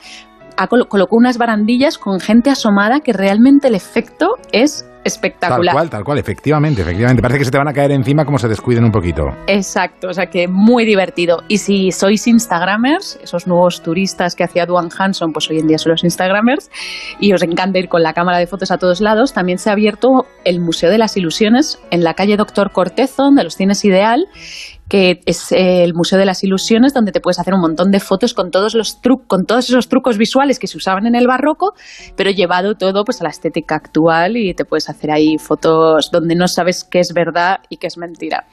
colocó unas barandillas con gente asomada que realmente el efecto es espectacular. Tal cual, tal cual, efectivamente, efectivamente. Parece que se te van a caer encima como se descuiden un poquito. Exacto, o sea que muy divertido. Y si sois Instagramers, esos nuevos turistas que hacía Duan Hanson, pues hoy en día son los Instagramers, y os encanta ir con la cámara de fotos a todos lados, también se ha abierto el Museo de las Ilusiones en la calle Doctor Cortezo, de los Cines Ideal, que es el Museo de las Ilusiones, donde te puedes hacer un montón de fotos con todos los trucos, con todos esos trucos visuales que se usaban en el barroco, pero llevado todo pues a la estética actual y te puedes hacer ahí fotos donde no sabes qué es verdad y qué es mentira.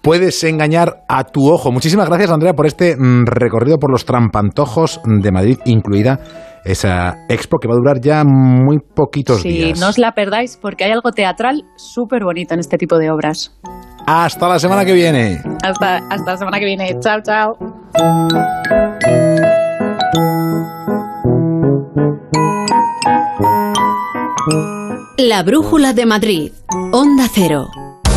Puedes engañar a tu ojo. Muchísimas gracias, Andrea, por este mm, recorrido por los trampantojos de Madrid, incluida esa expo que va a durar ya muy poquitos días. Sí, no os la perdáis porque hay algo teatral súper bonito en este tipo de obras. Hasta la semana que viene. Hasta, hasta la semana que viene. Chao, chao. La Brújula de Madrid. Onda Cero.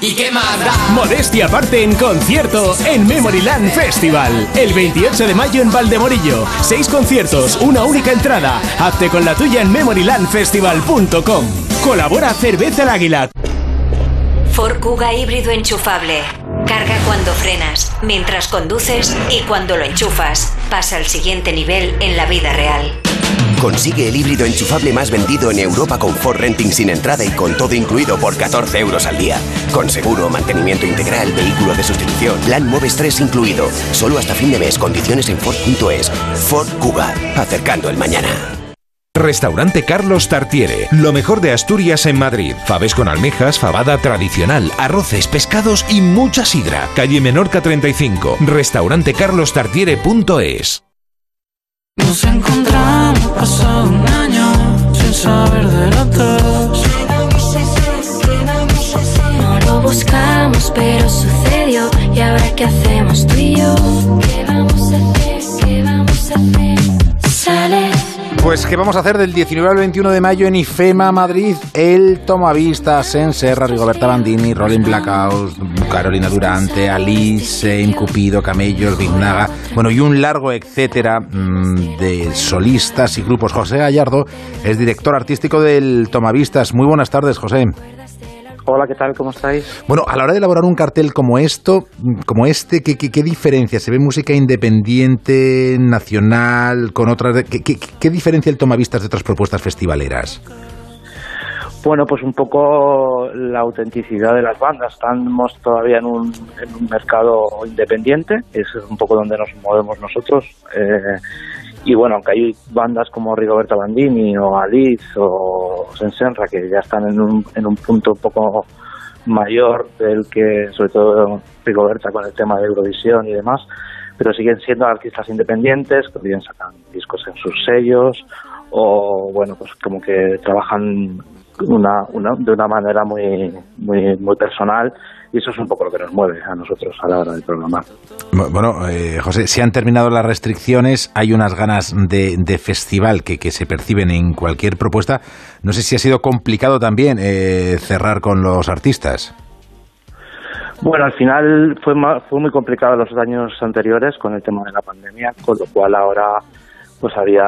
¿Y qué más da? Modestia aparte en concierto en Memoryland Festival. El 28 de mayo en Valdemorillo. Seis conciertos, una única entrada. Hazte con la tuya en memorylandfestival.com. Colabora Cerveza el Águila. Ford Kuga híbrido enchufable. Carga cuando frenas, mientras conduces y cuando lo enchufas. Pasa al siguiente nivel en la vida real. Consigue el híbrido enchufable más vendido en Europa con Ford Renting sin entrada y con todo incluido por 14 euros al día. Con seguro, mantenimiento integral, vehículo de sustitución, plan Moves 3 incluido. Solo hasta fin de mes, condiciones en Ford.es. Ford Kuga, acercando el mañana. Restaurante Carlos Tartiere, lo mejor de Asturias en Madrid. Faves con almejas, fabada tradicional, arroces, pescados y mucha sidra. Calle Menorca 35, restaurantecarlostartiere.es. Nos encontramos pasado un año sin saber de los dos. No lo buscamos, pero sucedió. ¿Y ahora qué hacemos tú y yo? ¿Qué vamos a hacer? ¿Qué vamos a hacer? Sale. Pues, ¿qué vamos a hacer del 19 al 21 de mayo en IFEMA Madrid? El Tomavistas, en Serra, Rigoberta Bandini, Rolling Blackhouse, Carolina Durante, Alice, Incupido, Camellos, Vignaga, bueno, y un largo etcétera mm, de solistas y grupos. José Gallardo es director artístico del Tomavistas. Muy buenas tardes, José. Hola, ¿qué tal? ¿Cómo estáis? Bueno, a la hora de elaborar un cartel como esto, como este, ¿qué, qué, qué diferencia? ¿Se ve música independiente, nacional, con otras? ¿Qué, qué, qué diferencia el Tomavistas de otras propuestas festivaleras? Bueno, pues un poco la autenticidad de las bandas. Estamos todavía en un, en un mercado independiente, es un poco donde nos movemos nosotros. Eh, y bueno, aunque hay bandas como Rigoberta Bandini o Alice o Sensenra que ya están en un, en un punto un poco mayor del que, sobre todo Rigoberta con el tema de Eurovisión y demás, pero siguen siendo artistas independientes que bien sacan discos en sus sellos o bueno, pues como que trabajan una, una, de una manera muy, muy, muy personal y eso es un poco lo que nos mueve a nosotros a la hora de programar. Bueno, eh, José, si han terminado las restricciones, hay unas ganas de, de festival que, que, se perciben en cualquier propuesta. No sé si ha sido complicado también eh, cerrar con los artistas. Bueno, al final fue, fue muy complicado los años anteriores con el tema de la pandemia, con lo cual ahora pues había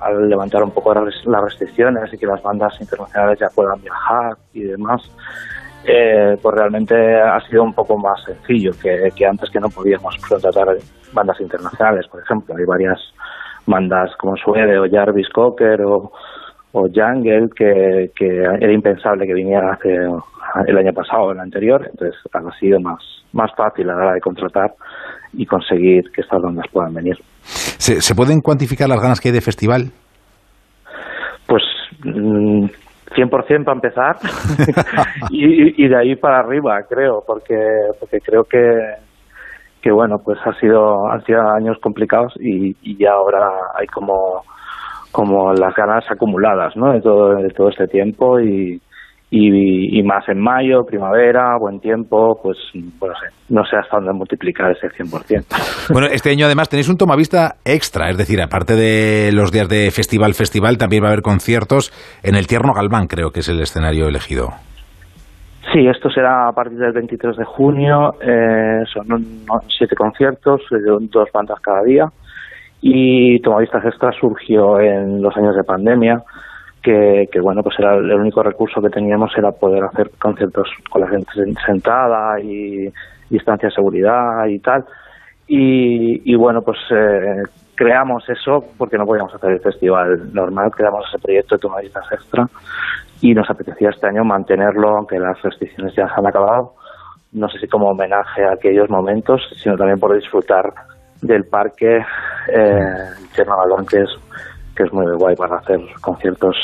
al levantar un poco las restricciones y que las bandas internacionales ya puedan viajar y demás, eh, pues realmente ha sido un poco más sencillo que, antes que no podíamos contratar bandas internacionales, por ejemplo. Hay varias bandas como Suede o Jarvis Cocker o, o que, que era impensable que viniera hace el año pasado o el anterior, entonces ha sido más, más fácil a la hora de contratar y conseguir que estas bandas puedan venir. ¿Se, ¿Se pueden cuantificar las ganas que hay de festival? Pues mmm, 100% para empezar y, y, de ahí para arriba, creo, porque porque creo que que bueno, pues ha sido han sido años complicados y, y ahora hay como como las ganas acumuladas, ¿no? De todo de todo este tiempo y y, y, más en mayo, primavera, buen tiempo, pues bueno, no sé hasta dónde multiplicar ese 100%. Bueno, este año además tenéis un tomavista extra, es decir, aparte de los días de festival, festival, también va a haber conciertos en el Tierno Galván, creo que es el escenario elegido. Sí, esto será a partir del 23 de junio, eh, son siete conciertos, dos bandas cada día, y Tomavistas Extra surgió en los años de pandemia, que, que, bueno pues era el único recurso que teníamos era poder hacer conciertos con la gente sentada y distancia de seguridad y tal. Y, y bueno pues eh, creamos eso porque no podíamos hacer el festival normal creamos ese proyecto de tomadistas extra y nos apetecía este año mantenerlo aunque las restricciones ya se han acabado. No sé si como homenaje a aquellos momentos sino también por disfrutar del parque eh, Chernobyl que es que es muy guay para hacer conciertos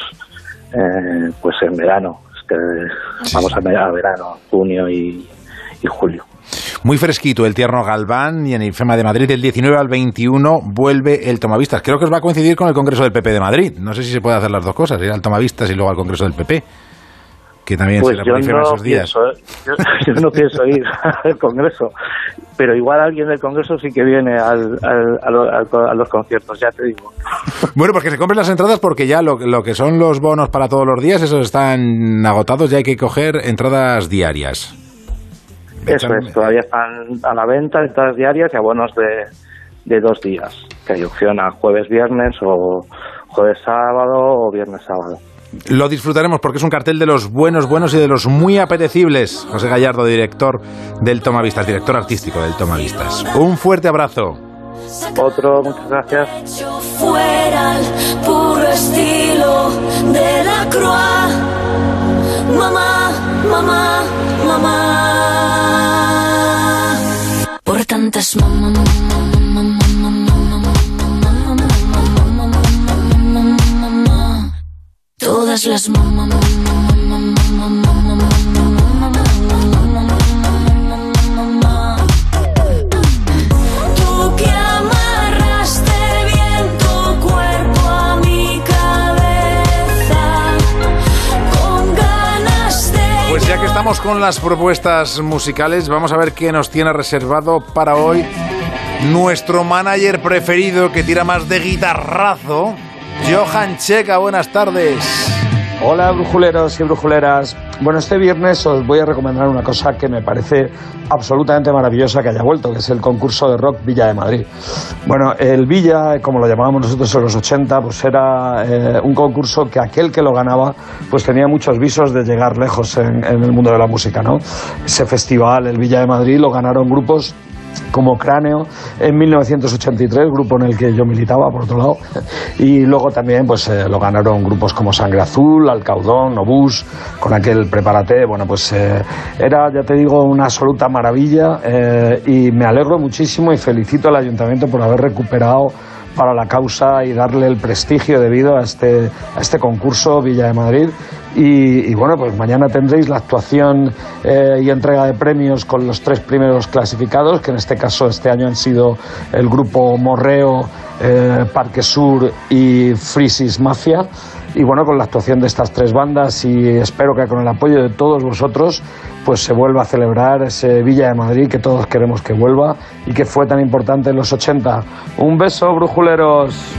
eh, pues en verano. Es que vamos a, a verano, junio y, y, julio. Muy fresquito el tierno Galván y en el IFEMA de Madrid del 19 al 21 vuelve el Tomavistas. Creo que os va a coincidir con el Congreso del PP de Madrid. No sé si se puede hacer las dos cosas, ir al Tomavistas y luego al Congreso del PP que también pues será yo por IFEMA no esos días. Pienso, yo, yo, no pienso ir al Congreso, pero igual alguien del Congreso sí que viene al, al, al, a los conciertos, ya te digo. Bueno, pues que se compren las entradas porque ya lo, lo, que son los bonos para todos los días, esos están agotados, ya hay que coger entradas diarias. Eso es, todavía están a la venta entradas diarias y abonos de, de dos días, que hay opción a jueves, viernes o jueves, sábado o viernes, sábado. Lo disfrutaremos porque es un cartel de los buenos, buenos y de los muy apetecibles. José Gallardo, director del Tomavistas, director artístico del Tomavistas. Un fuerte abrazo. Otro, muchas gracias. fuera el puro estilo de la croix. Mamá, mamá, mamá. Por tantas mamá, mamá, mamá, mamá, de Pues ya que estamos con las propuestas musicales, vamos a ver qué nos tiene reservado para hoy nuestro manager preferido que tira más de guitarrazo, Johan Checa. Buenas tardes. Hola brujuleros y brujuleras. Bueno, este viernes os voy a recomendar una cosa que me parece absolutamente maravillosa que haya vuelto, que es el concurso de rock Villa de Madrid. Bueno, el Villa, como lo llamábamos nosotros en los 80, pues era eh, un concurso que aquel que lo ganaba pues tenía muchos visos de llegar lejos en, en el mundo de la música, ¿no? Ese festival, el Villa de Madrid, lo ganaron grupos como Cráneo en 1983, grupo en el que yo militaba, por otro lado. Y luego también pues eh, lo ganaron grupos como Sangre Azul, Alcaudón, Obús, con aquel Prepárate. Bueno, pues eh, era, ya te digo, una absoluta maravilla eh, y me alegro muchísimo y felicito al Ayuntamiento por haber recuperado para la causa y darle el prestigio debido a este, a este concurso Villa de Madrid. Y, y bueno, pues mañana tendréis la actuación eh, y entrega de premios con los tres primeros clasificados, que en este caso este año han sido el grupo Morreo, eh, Parque Sur y Frisis Mafia. Y bueno, con la actuación de estas tres bandas y espero que con el apoyo de todos vosotros pues se vuelva a celebrar ese Villa de Madrid que todos queremos que vuelva y que fue tan importante en los 80. Un beso, brujuleros.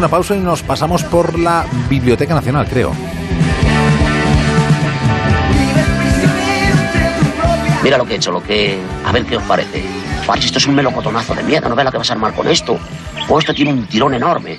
Una pausa y nos pasamos por la Biblioteca Nacional, creo. Mira lo que he hecho, lo que... A ver qué os parece. Parche, esto es un melocotonazo de mierda, no veas la que vas a armar con esto. O esto tiene un tirón enorme.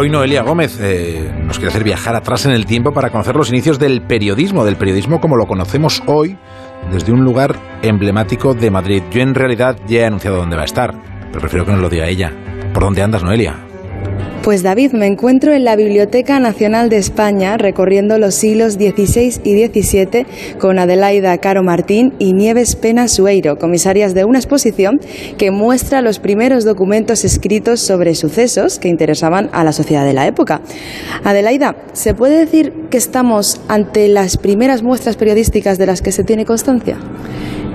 Hoy Noelia Gómez eh, nos quiere hacer viajar atrás en el tiempo para conocer los inicios del periodismo, del periodismo como lo conocemos hoy desde un lugar emblemático de Madrid. Yo en realidad ya he anunciado dónde va a estar, pero prefiero que nos lo diga ella. ¿Por dónde andas, Noelia? Pues David, me encuentro en la Biblioteca Nacional de España recorriendo los siglos XVI y XVII con Adelaida Caro Martín y Nieves Pena Sueiro, comisarias de una exposición que muestra los primeros documentos escritos sobre sucesos que interesaban a la sociedad de la época. Adelaida, ¿se puede decir que estamos ante las primeras muestras periodísticas de las que se tiene constancia?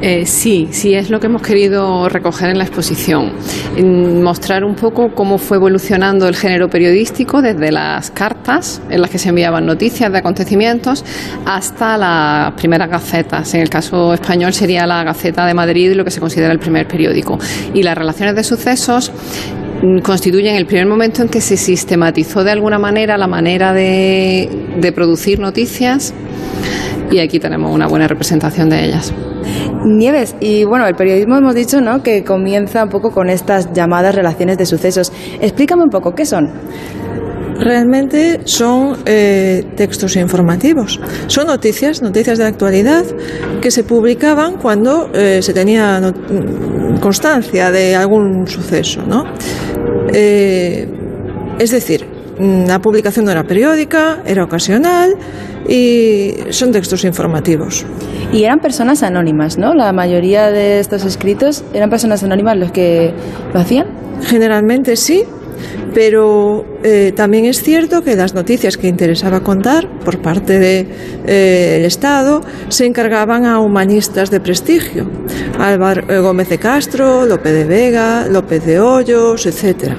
Eh, sí, sí, es lo que hemos querido recoger en la exposición. Mostrar un poco cómo fue evolucionando el género periodístico desde las cartas en las que se enviaban noticias de acontecimientos hasta las primeras gacetas. En el caso español sería la Gaceta de Madrid, lo que se considera el primer periódico. Y las relaciones de sucesos mm, constituyen el primer momento en que se sistematizó de alguna manera la manera de, de producir noticias y aquí tenemos una buena representación de ellas. Nieves, y bueno, el periodismo hemos dicho ¿no? que comienza un poco con estas llamadas relaciones de sucesos. Explícame un poco, ¿qué son? realmente son eh, textos informativos. Son noticias, noticias de la actualidad que se publicaban cuando eh, se tenía constancia de algún suceso. ¿no? Eh, es decir, la publicación no era periódica, era ocasional y son textos informativos. Y eran personas anónimas, ¿no? La mayoría de estos escritos eran personas anónimas los que lo hacían. Generalmente sí, pero eh, también es cierto que las noticias que interesaba contar por parte del de, eh, Estado se encargaban a humanistas de prestigio, Álvaro eh, Gómez de Castro, López de Vega, López de Hoyos, etcétera.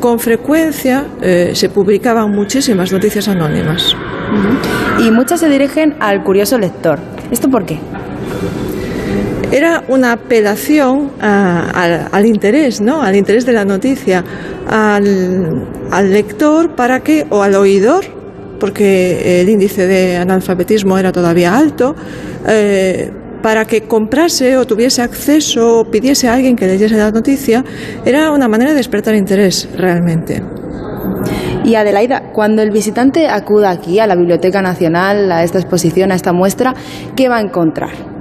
Con frecuencia se publicaban muchísimas noticias anónimas. Y muchas se dirigen al curioso lector. ¿Esto por qué? era una apelación a, al, interés, ¿no? Al interés de la noticia, al, lector para que, o al oidor, porque el índice de analfabetismo era todavía alto, eh, para que comprase o tuviese acceso o pidiese a alguien que leyese la noticia, era una manera de despertar interés realmente. Y Adelaida, cuando el visitante acuda aquí a la Biblioteca Nacional, a esta exposición, a esta muestra, ¿qué va a encontrar?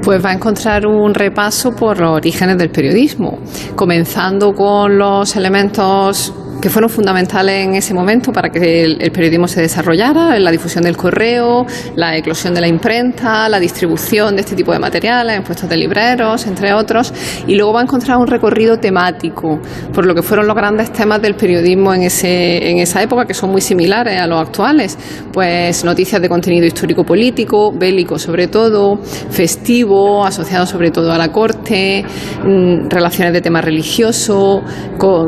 pues va a encontrar un repaso por los orígenes del periodismo, comenzando con los elementos que fueron fundamentales en ese momento para que el, periodismo se desarrollara, la difusión del correo, la eclosión de la imprenta, la distribución de este tipo de materiales en puestos de libreros, entre otros, y luego va a encontrar un recorrido temático por lo que fueron los grandes temas del periodismo en, ese, en esa época, que son muy similares a los actuales, pues noticias de contenido histórico-político, bélico sobre todo, festivo, asociado sobre todo a la corte, mm, relaciones de tema religioso, con,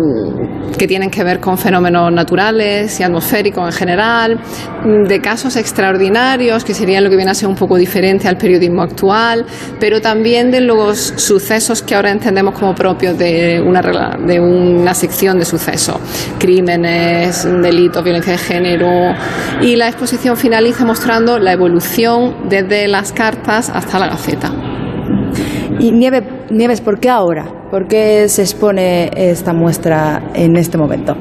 que tienen que ver con fenómenos naturales y atmosféricos en general, mm, de casos extraordinarios, que serían lo que viene a ser un poco diferente al periodismo actual, pero también de los sucesos que ahora entendemos como propios de una, de una sección de sucesos, crímenes, delitos, violencia de género, y la exposición finaliza mostrando la evolución desde las cartas hasta la gaceta. Y Nieves, ¿por qué ahora? ¿Por qué se expone esta muestra en este momento?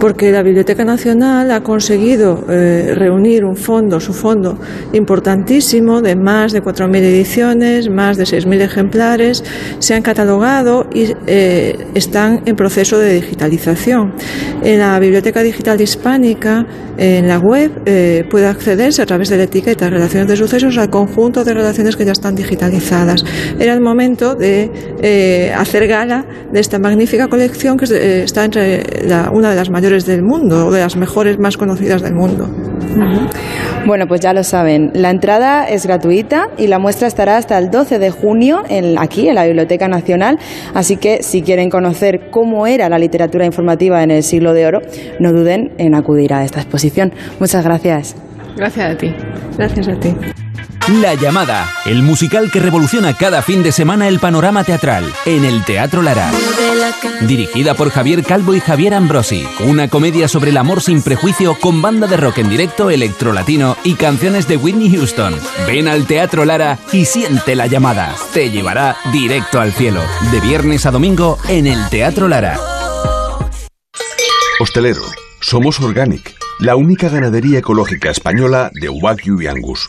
Porque la Biblioteca Nacional ha conseguido eh, reunir un fondo, su fondo importantísimo de más de 4.000 ediciones, más de 6.000 ejemplares, se han catalogado y eh, están en proceso de digitalización. En la Biblioteca Digital Hispánica, en la web, eh, puede accederse a través de la etiqueta Relaciones de Sucesos al conjunto de relaciones que ya están digitalizadas. Era el momento de hacer gala de esta magnífica colección que está entre una de las mayores del mundo, o de las mejores más conocidas del mundo. Bueno, pues ya lo saben. La entrada es gratuita y la muestra estará hasta el 12 de junio en, aquí, en la Biblioteca Nacional. Así que si quieren conocer cómo era la literatura informativa en el siglo de oro, no duden en acudir a esta exposición. Muchas gracias. Gracias a ti. Gracias a ti. La llamada, el musical que revoluciona cada fin de semana el panorama teatral en el Teatro Lara. Dirigida por Javier Calvo y Javier Ambrosi, una comedia sobre el amor sin prejuicio con banda de rock en directo, electrolatino y canciones de Whitney Houston. Ven al Teatro Lara y siente la llamada. Te llevará directo al cielo, de viernes a domingo en el Teatro Lara. Hostelero, somos Organic, la única ganadería ecológica española de Wagyu y Angus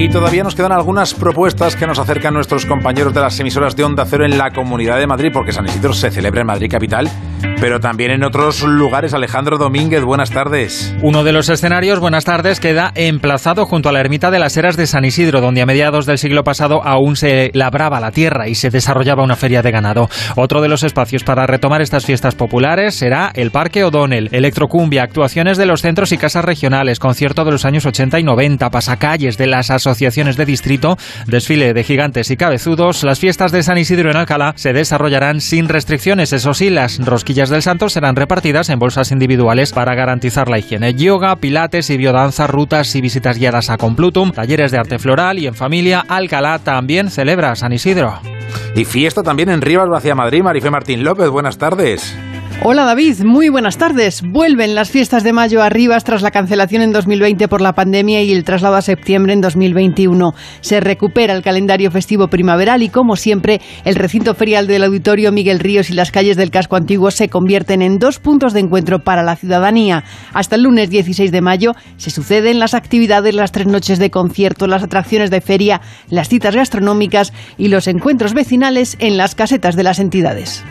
Y todavía nos quedan algunas propuestas que nos acercan nuestros compañeros de las emisoras de Onda Cero en la Comunidad de Madrid, porque San Isidro se celebra en Madrid Capital pero también en otros lugares. Alejandro Domínguez, buenas tardes. Uno de los escenarios, buenas tardes, queda emplazado junto a la ermita de las Heras de San Isidro, donde a mediados del siglo pasado aún se labraba la tierra y se desarrollaba una feria de ganado. Otro de los espacios para retomar estas fiestas populares será el Parque O'Donnell, Electrocumbia, actuaciones de los centros y casas regionales, concierto de los años 80 y 90, pasacalles de las asociaciones de distrito, desfile de gigantes y cabezudos. Las fiestas de San Isidro en Alcalá se desarrollarán sin restricciones, eso sí, las rosquillas del santo serán repartidas en bolsas individuales para garantizar la higiene. Yoga, pilates y biodanza, rutas y visitas guiadas a Complutum, talleres de arte floral y en familia, Alcalá también celebra San Isidro. Y fiesta también en Rivas Madrid, Marife Martín López, buenas tardes. Hola David, muy buenas tardes. Vuelven las fiestas de mayo a Rivas tras la cancelación en 2020 por la pandemia y el traslado a septiembre en 2021. Se recupera el calendario festivo primaveral y como siempre el recinto ferial del Auditorio Miguel Ríos y las calles del casco antiguo se convierten en dos puntos de encuentro para la ciudadanía. Hasta el lunes 16 de mayo se suceden las actividades, las tres noches de concierto, las atracciones de feria, las citas gastronómicas y los encuentros vecinales en las casetas de las entidades.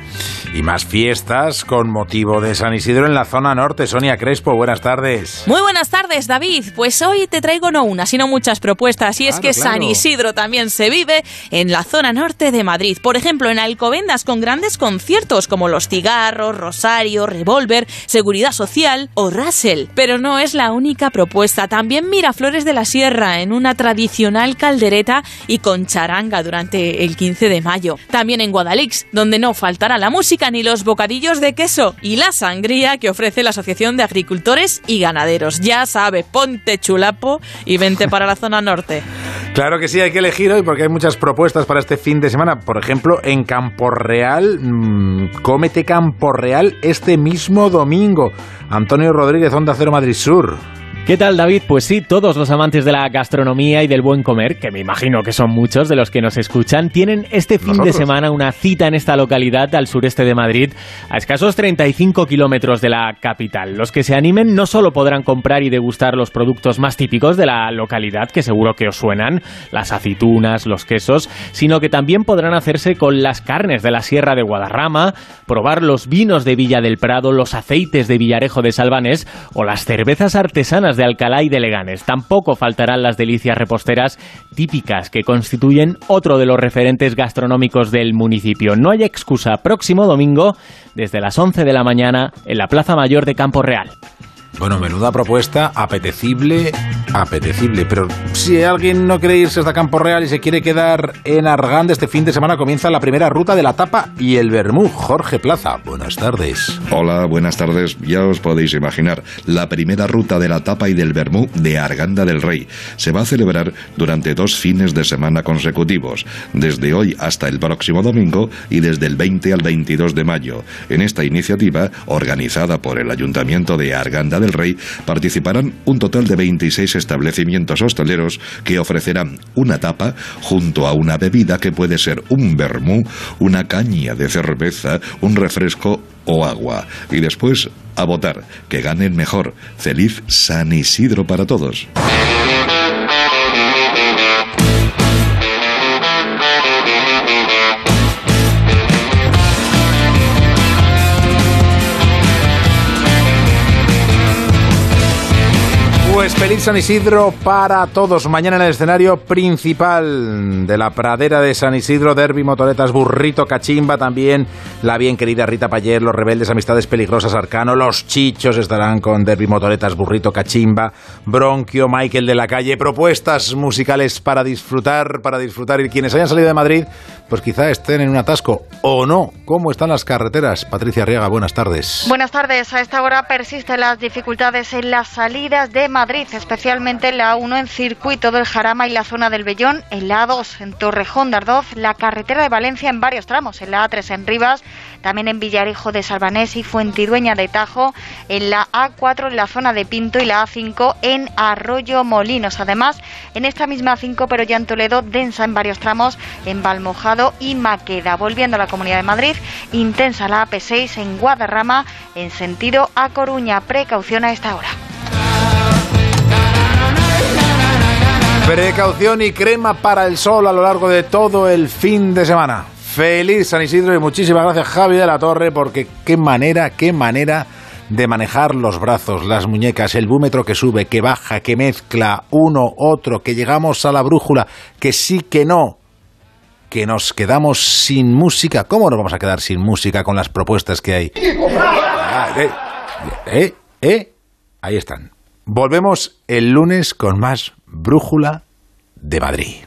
Y más fiestas con motivo de San Isidro en la zona norte. Sonia Crespo, buenas tardes. Muy buenas tardes, David. Pues hoy te traigo no una, sino muchas propuestas. Y es que San Isidro también se vive en la zona norte de Madrid. Por ejemplo, en Alcobendas con grandes conciertos como Los Cigarros, Rosario, Revolver, Seguridad Social o Russell. Pero no es la única propuesta. También Miraflores de la Sierra en una tradicional caldereta y con charanga durante el 15 de mayo. También en Guadalix, donde no faltará la música ni los bocadillos de queso y la sangría que ofrece la Asociación de Agricultores y Ganaderos. Ya sabe, ponte chulapo y vente para la zona norte. Claro que sí, hay que elegir hoy porque hay muchas propuestas para este fin de semana. Por ejemplo, en Campo Real, mmm, cómete Campo Real este mismo domingo. Antonio Rodríguez, Onda Cero Madrid Sur. ¿Qué tal, David? Pues sí, todos los amantes de la gastronomía y del buen comer, que me imagino que son muchos de los que nos escuchan, tienen este fin Nosotros. de semana una cita en esta localidad al sureste de Madrid, a escasos 35 kilómetros de la capital. Los que se animen no solo podrán comprar y degustar los productos más típicos de la localidad, que seguro que os suenan, las aceitunas, los quesos, sino que también podrán hacerse con las carnes de la Sierra de Guadarrama, probar los vinos de Villa del Prado, los aceites de Villarejo de Salvanés o las cervezas artesanas de Alcalá y de Leganes. Tampoco faltarán las delicias reposteras típicas que constituyen otro de los referentes gastronómicos del municipio. No hay excusa. Próximo domingo, desde las 11 de la mañana, en la Plaza Mayor de Campo Real. Bueno, menuda propuesta, apetecible, apetecible. Pero si alguien no quiere irse hasta Campo Real y se quiere quedar en Arganda, este fin de semana comienza la primera ruta de la tapa y el vermú. Jorge Plaza, buenas tardes. Hola, buenas tardes. Ya os podéis imaginar, la primera ruta de la tapa y del vermú de Arganda del Rey se va a celebrar durante dos fines de semana consecutivos, desde hoy hasta el próximo domingo y desde el 20 al 22 de mayo. En esta iniciativa, organizada por el Ayuntamiento de Arganda del Rey, participarán un total de 26 establecimientos hosteleros que ofrecerán una tapa junto a una bebida que puede ser un vermú, una caña de cerveza, un refresco o agua. Y después, a votar, que ganen mejor. Feliz San Isidro para todos. Pues feliz San Isidro para todos. Mañana en el escenario principal de la pradera de San Isidro, Derby, Motoretas, Burrito, Cachimba, también la bien querida Rita Payer, los rebeldes, Amistades Peligrosas, Arcano, los Chichos estarán con Derby, Motoretas, Burrito, Cachimba, Bronquio, Michael de la Calle. Propuestas musicales para disfrutar, para disfrutar. Y quienes hayan salido de Madrid, pues quizá estén en un atasco o no. ¿Cómo están las carreteras? Patricia Arriaga, buenas tardes. Buenas tardes. A esta hora persisten las dificultades en las salidas de Madrid, especialmente en la 1 en Circuito del Jarama y la zona del Bellón, en la A2 en Torrejón de Ardoz, la carretera de Valencia en varios tramos, en la A3 en Rivas, también en Villarejo de Salvanés y Fuentidueña de Tajo, en la A4 en la zona de Pinto y la A5 en Arroyo Molinos. Además, en esta misma A5, pero ya en Toledo, densa en varios tramos, en Valmojado y Maqueda. Volviendo a la Comunidad de Madrid, intensa la AP6 en Guadarrama, en sentido a Coruña. Precaución a esta hora. Precaución y crema para el sol a lo largo de todo el fin de semana. Feliz San Isidro y muchísimas gracias Javi de la Torre porque qué manera, qué manera de manejar los brazos, las muñecas, el búmetro que sube, que baja, que mezcla uno, otro, que llegamos a la brújula, que sí, que no, que nos quedamos sin música. ¿Cómo nos vamos a quedar sin música con las propuestas que hay? Ah, eh, eh, eh, ahí están. Volvemos el lunes con más Brújula de Madrid.